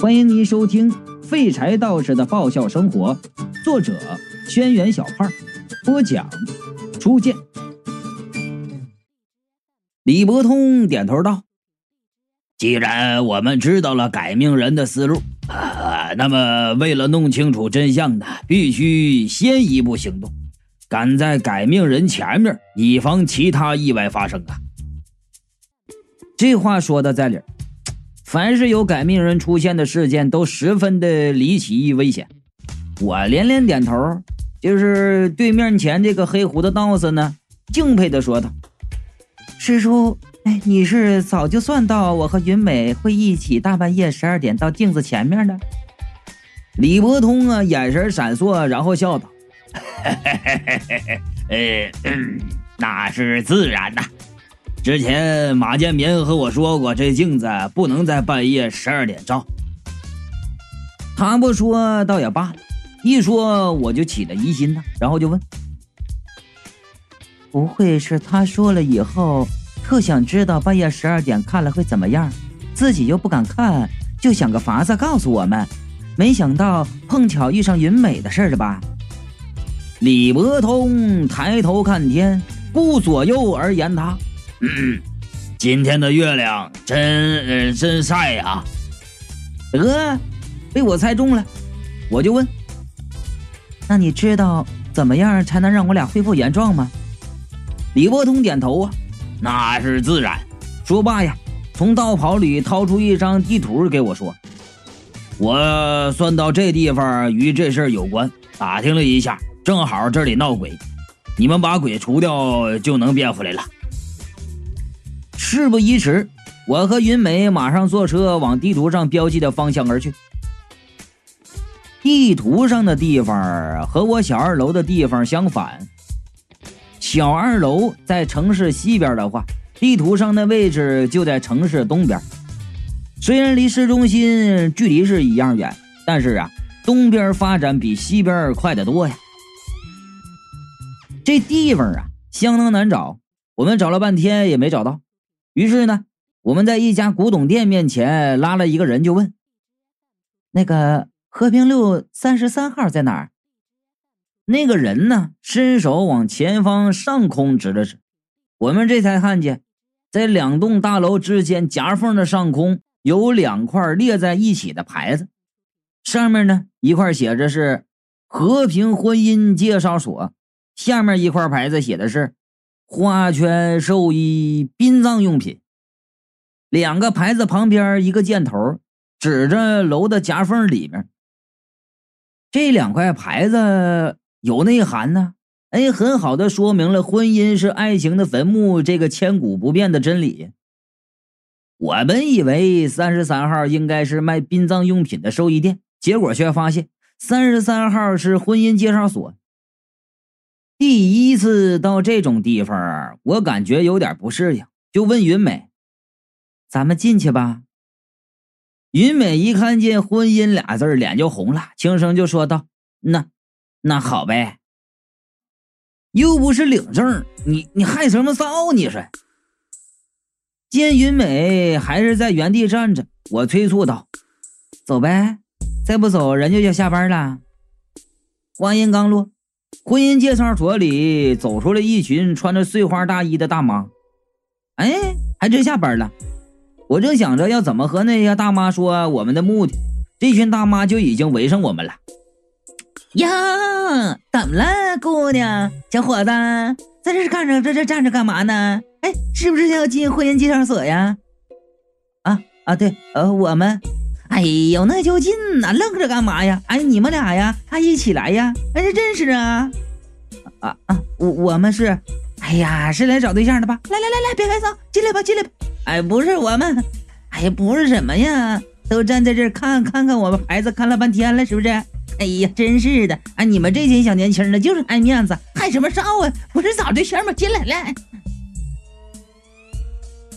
欢迎您收听《废柴道士的爆笑生活》，作者：轩辕小胖，播讲：初见。李伯通点头道：“既然我们知道了改命人的思路，啊，那么为了弄清楚真相呢，必须先一步行动，赶在改命人前面，以防其他意外发生啊。”这话说的在理儿。凡是有改命人出现的事件，都十分的离奇危险。我连连点头，就是对面前这个黑胡子道士呢，敬佩的说道：“师叔，哎，你是早就算到我和云美会一起大半夜十二点到镜子前面的？”李伯通啊，眼神闪烁，然后笑道：“嘿嘿嘿嘿嘿呃，那是自然的。”之前马建民和我说过，这镜子不能在半夜十二点照。他不说倒也罢了，一说我就起了疑心呐，然后就问：不会是他说了以后，特想知道半夜十二点看了会怎么样，自己又不敢看，就想个法子告诉我们，没想到碰巧遇上云美的事了吧？李伯通抬头看天，顾左右而言他。嗯，今天的月亮真真晒呀！得，被我猜中了，我就问：那你知道怎么样才能让我俩恢复原状吗？李伯通点头啊，那是自然。说罢呀，从道袍里掏出一张地图给我说：“我算到这地方与这事儿有关，打听了一下，正好这里闹鬼，你们把鬼除掉就能变回来了。”事不宜迟，我和云美马上坐车往地图上标记的方向而去。地图上的地方和我小二楼的地方相反，小二楼在城市西边的话，地图上的位置就在城市东边。虽然离市中心距离是一样远，但是啊，东边发展比西边快得多呀。这地方啊，相当难找，我们找了半天也没找到。于是呢，我们在一家古董店面前拉了一个人，就问：“那个和平路三十三号在哪儿？”那个人呢，伸手往前方上空指了指，我们这才看见，在两栋大楼之间夹缝的上空有两块列在一起的牌子，上面呢一块写着是“和平婚姻介绍所”，下面一块牌子写的是。花圈寿衣殡葬用品，两个牌子旁边一个箭头指着楼的夹缝里面。这两块牌子有内涵呢，哎，很好的说明了婚姻是爱情的坟墓这个千古不变的真理。我们以为三十三号应该是卖殡葬用品的寿衣店，结果却发现三十三号是婚姻介绍所。第一次到这种地方，我感觉有点不适应，就问云美：“咱们进去吧。”云美一看见“婚姻”俩字脸就红了，轻声就说道：“那，那好呗。又不是领证，你你害什么臊？你说。”见云美还是在原地站着，我催促道：“走呗，再不走人就要下班了。”话音刚落。婚姻介绍所里走出了一群穿着碎花大衣的大妈，哎，还真下班了。我正想着要怎么和那些大妈说我们的目的，这群大妈就已经围上我们了。呀，怎么了，姑娘，小伙子，在这干着，在这站着干嘛呢？哎，是不是要进婚姻介绍所呀？啊啊，对，呃，我们。哎呦，那就进呐！愣着干嘛呀？哎，你们俩呀，还一起来呀？哎，认识啊？啊啊，我我们是，哎呀，是来找对象的吧？来来来来，别害臊，进来吧，进来吧。哎，不是我们，哎呀，不是什么呀？都站在这儿看看看我们孩子，看了半天了，是不是？哎呀，真是的！哎，你们这群小年轻的，就是爱面子，害什么臊啊？不是找对象吗？进来来。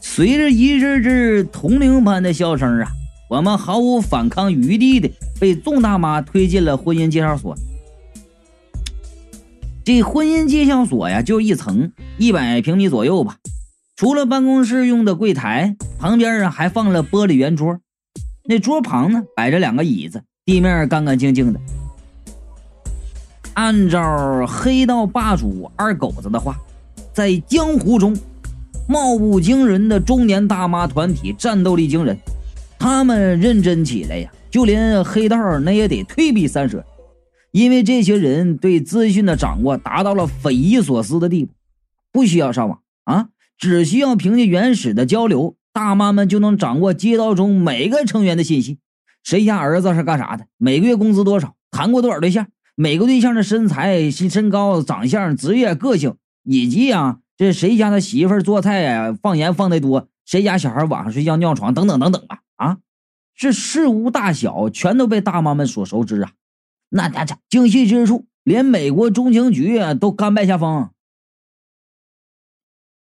随着一阵阵铜铃般的笑声啊！我们毫无反抗余地的被众大妈推进了婚姻介绍所。这婚姻介绍所呀，就一层，一百平米左右吧。除了办公室用的柜台，旁边啊还放了玻璃圆桌。那桌旁呢摆着两个椅子，地面干干净净的。按照黑道霸主二狗子的话，在江湖中，貌不惊人的中年大妈团体战斗力惊人，他们认真起来呀，就连黑道那也得退避三舍，因为这些人对资讯的掌握达到了匪夷所思的地步，不需要上网啊，只需要凭借原始的交流，大妈们就能掌握街道中每个成员的信息，谁家儿子是干啥的，每个月工资多少，谈过多少对象。每个对象的身材、身身高、长相、职业、个性，以及啊，这谁家的媳妇做菜呀放盐放的多，谁家小孩晚上睡觉尿床等等等等吧，啊，这事无大小全都被大妈们所熟知啊。那那这精细之处，连美国中情局都甘拜下风。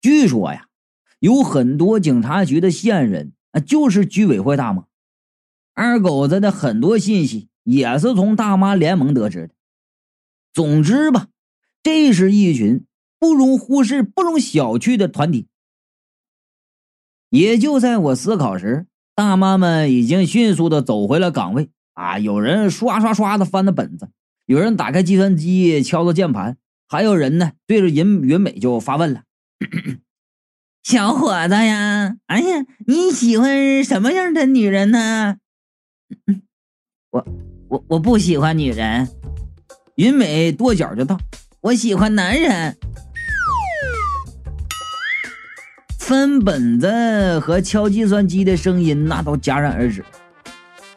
据说呀，有很多警察局的线人啊，就是居委会大妈。二狗子的很多信息也是从大妈联盟得知的。总之吧，这是一群不容忽视、不容小觑的团体。也就在我思考时，大妈们已经迅速的走回了岗位。啊，有人刷刷刷的翻着本子，有人打开计算机敲着键盘，还有人呢对着云云美就发问了：“小伙子呀，哎呀，你喜欢什么样的女人呢？”我我我不喜欢女人。云美跺脚就道：“我喜欢男人。”分本子和敲计算机的声音那都戛然而止。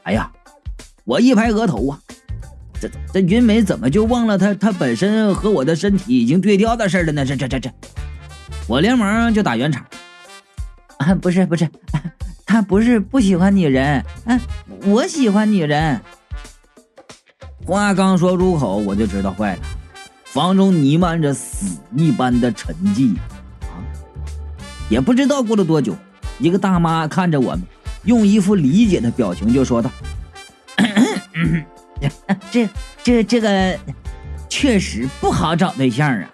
哎呀，我一拍额头啊，这这云美怎么就忘了她她本身和我的身体已经对调的事了呢？这这这这，我连忙就打圆场。啊，不是不是，他不是不喜欢女人，啊，我喜欢女人。话刚说出口，我就知道坏了，房中弥漫着死一般的沉寂！也不知道过了多久，一个大妈看着我们，用一副理解的表情就说道：“这、这、这个确实不好找对象啊！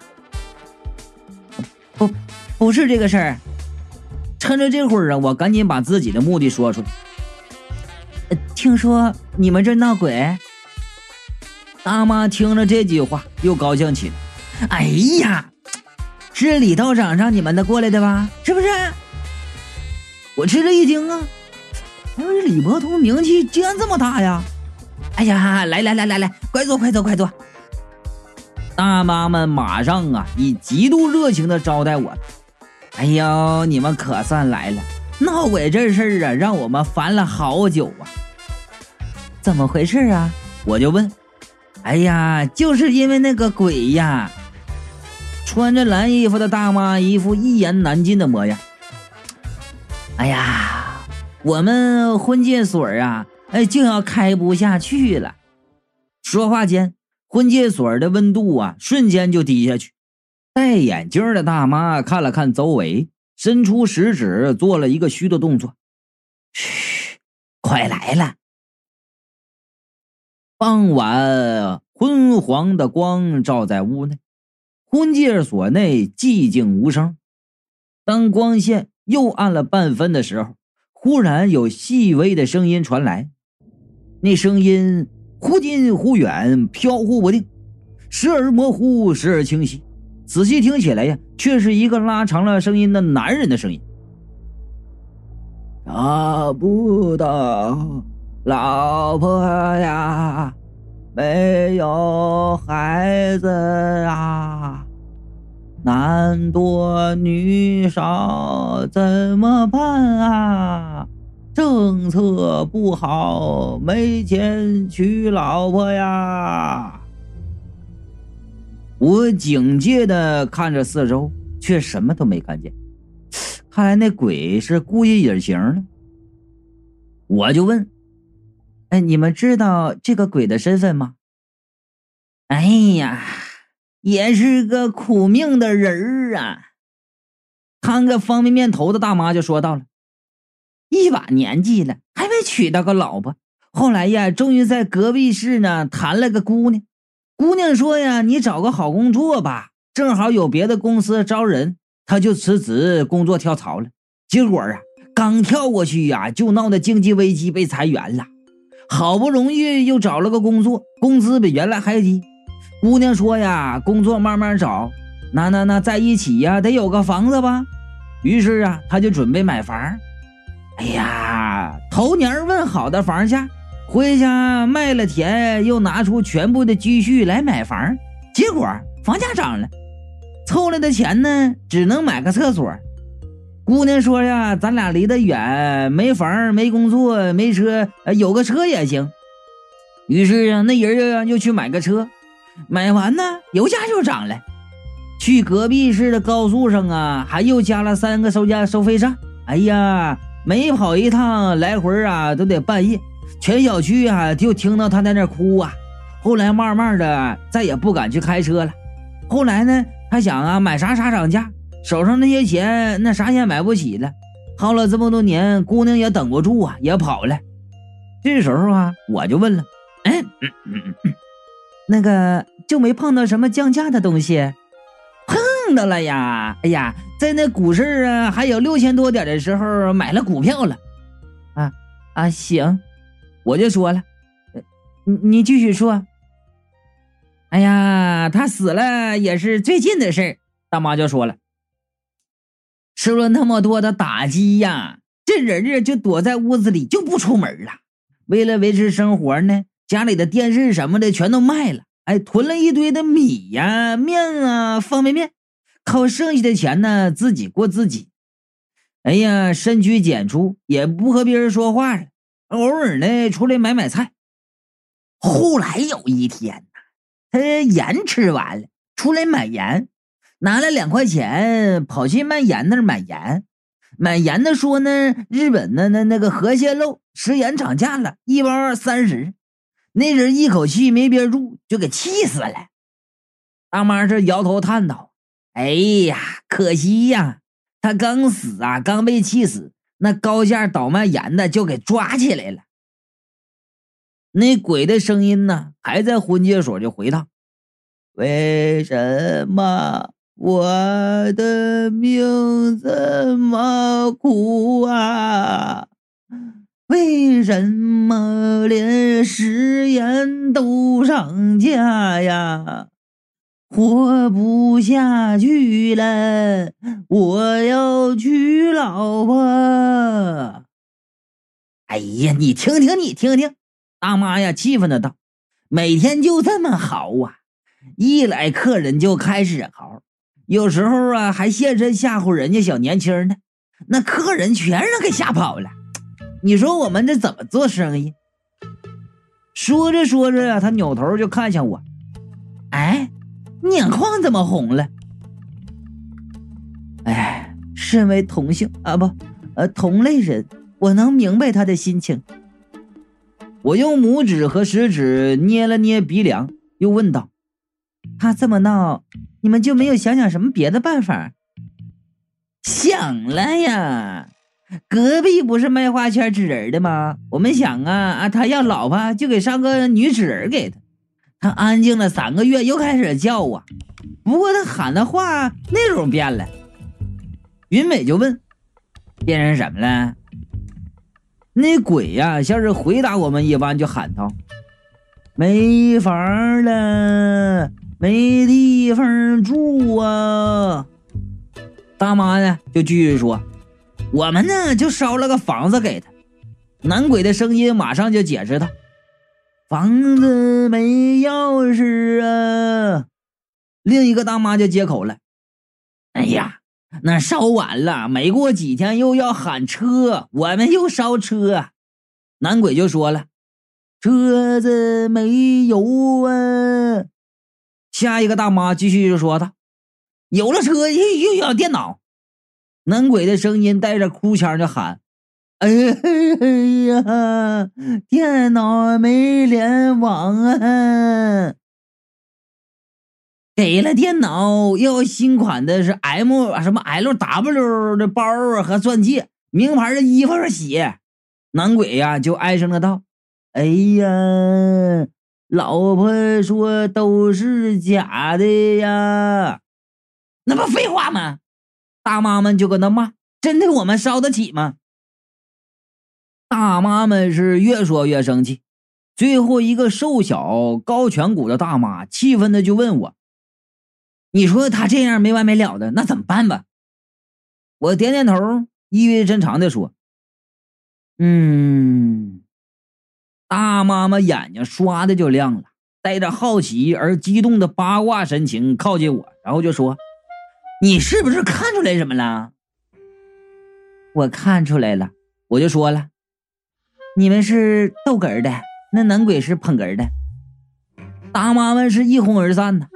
不，不是这个事儿。趁着这会儿啊，我赶紧把自己的目的说出来。听说你们这闹鬼？”大妈听了这句话，又高兴起来。哎呀，是李道长让你们的过来的吧？是不是？我吃了一惊啊！哎，李伯通名气竟然这么大呀！哎呀，来来来来来，快坐快坐快坐！大妈们马上啊，以极度热情的招待我。哎呦，你们可算来了！闹鬼这事儿啊，让我们烦了好久啊。怎么回事啊？我就问。哎呀，就是因为那个鬼呀！穿着蓝衣服的大妈一副一言难尽的模样。哎呀，我们婚介所啊，哎，就要开不下去了。说话间，婚介所的温度啊，瞬间就低下去。戴眼镜的大妈看了看周围，伸出食指做了一个虚的动作：“嘘，快来了。”傍晚，昏黄的光照在屋内，婚介所内寂静无声。当光线又暗了半分的时候，忽然有细微的声音传来。那声音忽近忽远，飘忽不定，时而模糊，时而清晰。仔细听起来呀，却是一个拉长了声音的男人的声音：“找不到。”老婆呀，没有孩子啊，男多女少怎么办啊？政策不好，没钱娶老婆呀！我警戒的看着四周，却什么都没看见。看来那鬼是故意隐形了。我就问。哎，你们知道这个鬼的身份吗？哎呀，也是个苦命的人儿啊！摊个方便面头的大妈就说到了：“一把年纪了，还没娶到个老婆。后来呀，终于在隔壁市呢谈了个姑娘。姑娘说呀，你找个好工作吧，正好有别的公司招人，他就辞职工作跳槽了。结果啊。”刚跳过去呀，就闹得经济危机，被裁员了。好不容易又找了个工作，工资比原来还低。姑娘说呀，工作慢慢找，那那那在一起呀，得有个房子吧。于是啊，他就准备买房。哎呀，头年问好的房价，回家卖了田，又拿出全部的积蓄来买房，结果房价涨了，凑来的钱呢，只能买个厕所。姑娘说呀，咱俩离得远，没房、没工作、没车，有个车也行。于是啊，那人啊又去买个车，买完呢，油价就涨了。去隔壁市的高速上啊，还又加了三个收价收费站。哎呀，每跑一趟来回啊，都得半夜，全小区啊就听到他在那哭啊。后来慢慢的，再也不敢去开车了。后来呢，他想啊，买啥啥涨价。手上那些钱，那啥也买不起了。耗了这么多年，姑娘也等不住啊，也跑了。这时候啊，我就问了：“哎，那个就没碰到什么降价的东西？碰到了呀！哎呀，在那股市啊还有六千多点的时候买了股票了。啊啊，行，我就说了，你你继续说。哎呀，他死了也是最近的事儿。大妈就说了。”受了那么多的打击呀，这人儿就躲在屋子里就不出门了。为了维持生活呢，家里的电视什么的全都卖了，哎，囤了一堆的米呀、面啊、方便面，靠剩下的钱呢自己过自己。哎呀，深居简出，也不和别人说话了，偶尔呢出来买买菜。后来有一天呢，他盐吃完了，出来买盐。拿了两块钱，跑去卖盐那儿买盐。买盐的说呢，日本的那那个河鲜肉食盐涨价了，一包三十。那人一口气没憋住，就给气死了。大妈这摇头叹道：“哎呀，可惜呀，他刚死啊，刚被气死，那高价倒卖盐的就给抓起来了。”那鬼的声音呢，还在婚介所就回道：“为什么？”我的命这么苦啊！为什么连食盐都涨价呀？活不下去了，我要娶老婆。哎呀，你听听，你听听，大妈呀，气愤的道：“每天就这么嚎啊，一来客人就开始嚎。”有时候啊，还现身吓唬人家小年轻呢，那客人全让给吓跑了。你说我们这怎么做生意？说着说着啊，他扭头就看向我，哎，眼眶怎么红了？哎，身为同性啊不，呃，同类人，我能明白他的心情。我用拇指和食指捏了捏鼻梁，又问道：“他这么闹？”你们就没有想想什么别的办法？想了呀，隔壁不是卖花圈纸人的吗？我们想啊啊，他要老婆就给上个女纸人给他。他安静了三个月，又开始叫啊。不过他喊的话内容变了。云美就问：“变成什么了？”那鬼呀，像是回答我们一般，就喊道：“没房了。”没地方住啊！大妈呢，就继续说：“我们呢，就烧了个房子给他。”男鬼的声音马上就解释道：“房子没钥匙啊！”另一个大妈就接口了：“哎呀，那烧完了，没过几天又要喊车，我们又烧车。”男鬼就说了：“车子没油啊！”下一个大妈继续就说道：“有了车又又要电脑。”男鬼的声音带着哭腔就喊：“ 哎呀，电脑没联网啊！给了电脑，要新款的是 M 什么 LW 的包和钻戒，名牌的衣服和鞋。”男鬼呀就哀声的道：“哎呀！”老婆说都是假的呀，那不废话吗？大妈们就搁那骂，真的我们烧得起吗？大妈们是越说越生气，最后一个瘦小高颧骨的大妈气愤的就问我：“你说他这样没完没了的，那怎么办吧？”我点点头，意味深长的说：“嗯。”大妈妈眼睛唰的就亮了，带着好奇而激动的八卦神情靠近我，然后就说：“你是不是看出来什么了？”我看出来了，我就说了：“你们是逗哏的，那男鬼是捧哏的。”大妈们是一哄而散呢。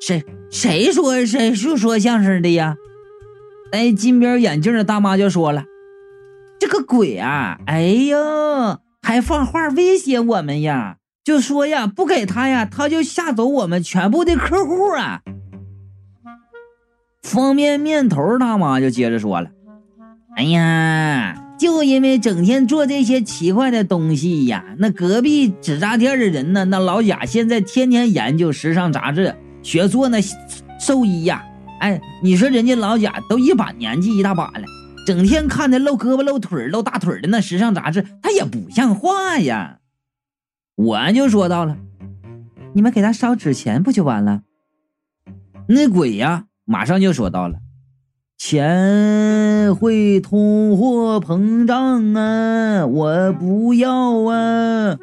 谁谁说谁是说相声的呀？戴金边眼镜的大妈就说了：“这个鬼啊，哎呦！”还放话威胁我们呀？就说呀，不给他呀，他就吓走我们全部的客户啊！方便面头大妈就接着说了：“哎呀，就因为整天做这些奇怪的东西呀，那隔壁纸扎店的人呢，那老贾现在天天研究时尚杂志，学做那寿衣呀。哎，你说人家老贾都一把年纪一大把了。”整天看的露胳膊露腿露大腿的那时尚杂志，他也不像话呀！我就说到了，你们给他烧纸钱不就完了？那鬼呀，马上就说到了，钱会通货膨胀啊，我不要啊！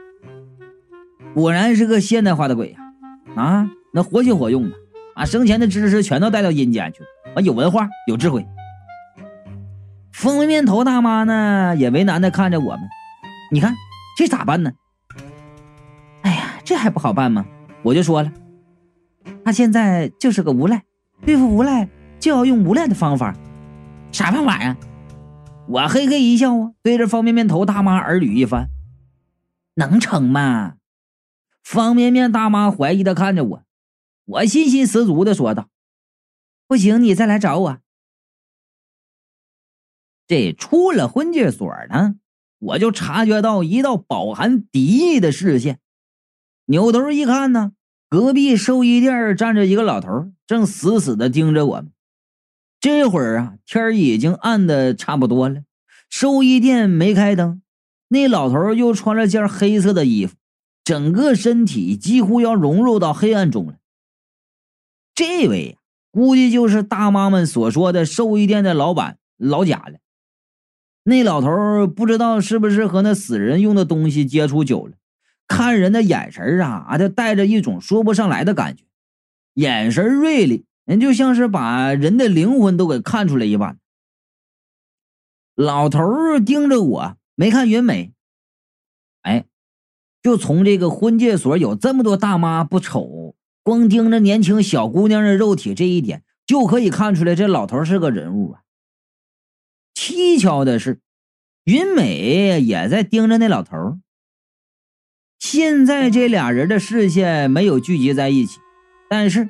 果然是个现代化的鬼呀！啊，那活学活用的，把生前的知识全都带到阴间去了，啊，有文化，有智慧。方便面头大妈呢，也为难的看着我们。你看这咋办呢？哎呀，这还不好办吗？我就说了，他现在就是个无赖，对付无赖就要用无赖的方法。啥方法呀？我嘿嘿一笑啊，对着方便面头大妈耳语一番。能成吗？方便面大妈怀疑的看着我，我信心十足的说道：“不行，你再来找我。”这出了婚介所呢，我就察觉到一道饱含敌意的视线。扭头一看呢，隔壁寿衣店站着一个老头，正死死的盯着我们。这会儿啊，天已经暗的差不多了，寿衣店没开灯。那老头又穿了件黑色的衣服，整个身体几乎要融入到黑暗中了。这位估计就是大妈们所说的寿衣店的老板老贾了。那老头不知道是不是和那死人用的东西接触久了，看人的眼神啊，就带着一种说不上来的感觉，眼神锐利，人就像是把人的灵魂都给看出来一般。老头盯着我，没看云美，哎，就从这个婚介所有这么多大妈不瞅，光盯着年轻小姑娘的肉体这一点，就可以看出来这老头是个人物啊。蹊跷的是，云美也在盯着那老头。现在这俩人的视线没有聚集在一起，但是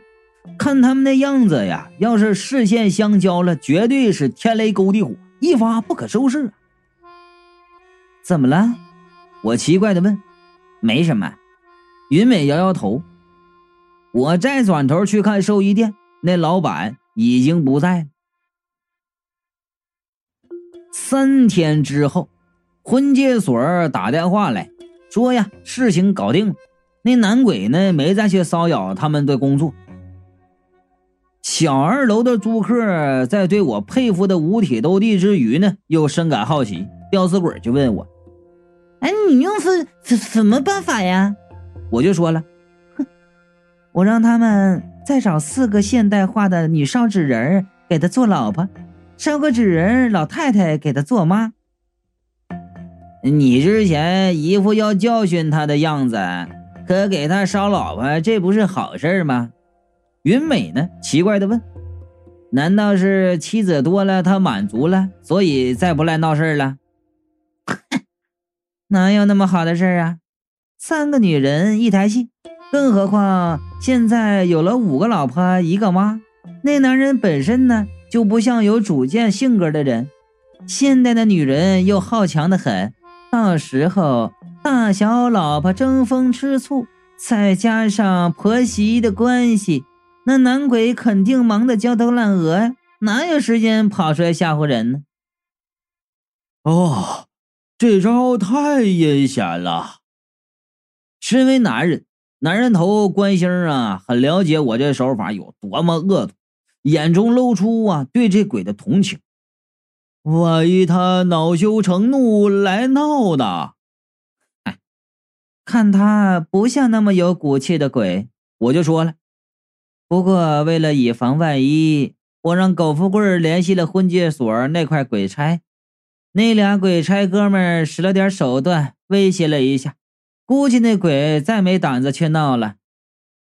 看他们那样子呀，要是视线相交了，绝对是天雷勾地火，一发不可收拾。怎么了？我奇怪的问。没什么。云美摇摇头。我再转头去看寿衣店，那老板已经不在了。三天之后，婚介所打电话来说呀，事情搞定了，那男鬼呢没再去骚扰他们的工作。小二楼的租客在对我佩服的五体投地之余呢，又深感好奇，吊死鬼就问我：“哎，你用是什什么办法呀？”我就说了：“哼，我让他们再找四个现代化的女烧纸人给他做老婆。”烧个纸人，老太太给他做妈。你之前一副要教训他的样子，可给他烧老婆，这不是好事吗？云美呢？奇怪的问：“难道是妻子多了，他满足了，所以再不来闹事了？” 哪有那么好的事啊？三个女人一台戏，更何况现在有了五个老婆一个妈。那男人本身呢？就不像有主见性格的人，现代的女人又好强的很，到时候大小老婆争风吃醋，再加上婆媳的关系，那男鬼肯定忙得焦头烂额呀，哪有时间跑出来吓唬人呢？哦，这招太阴险了。身为男人，男人头关星啊，很了解我这手法有多么恶毒，眼中露出啊对这鬼的同情。万一他恼羞成怒来闹呢？哎，看他不像那么有骨气的鬼，我就说了。不过为了以防万一，我让苟富贵联系了婚介所那块鬼差，那俩鬼差哥们使了点手段，威胁了一下，估计那鬼再没胆子去闹了。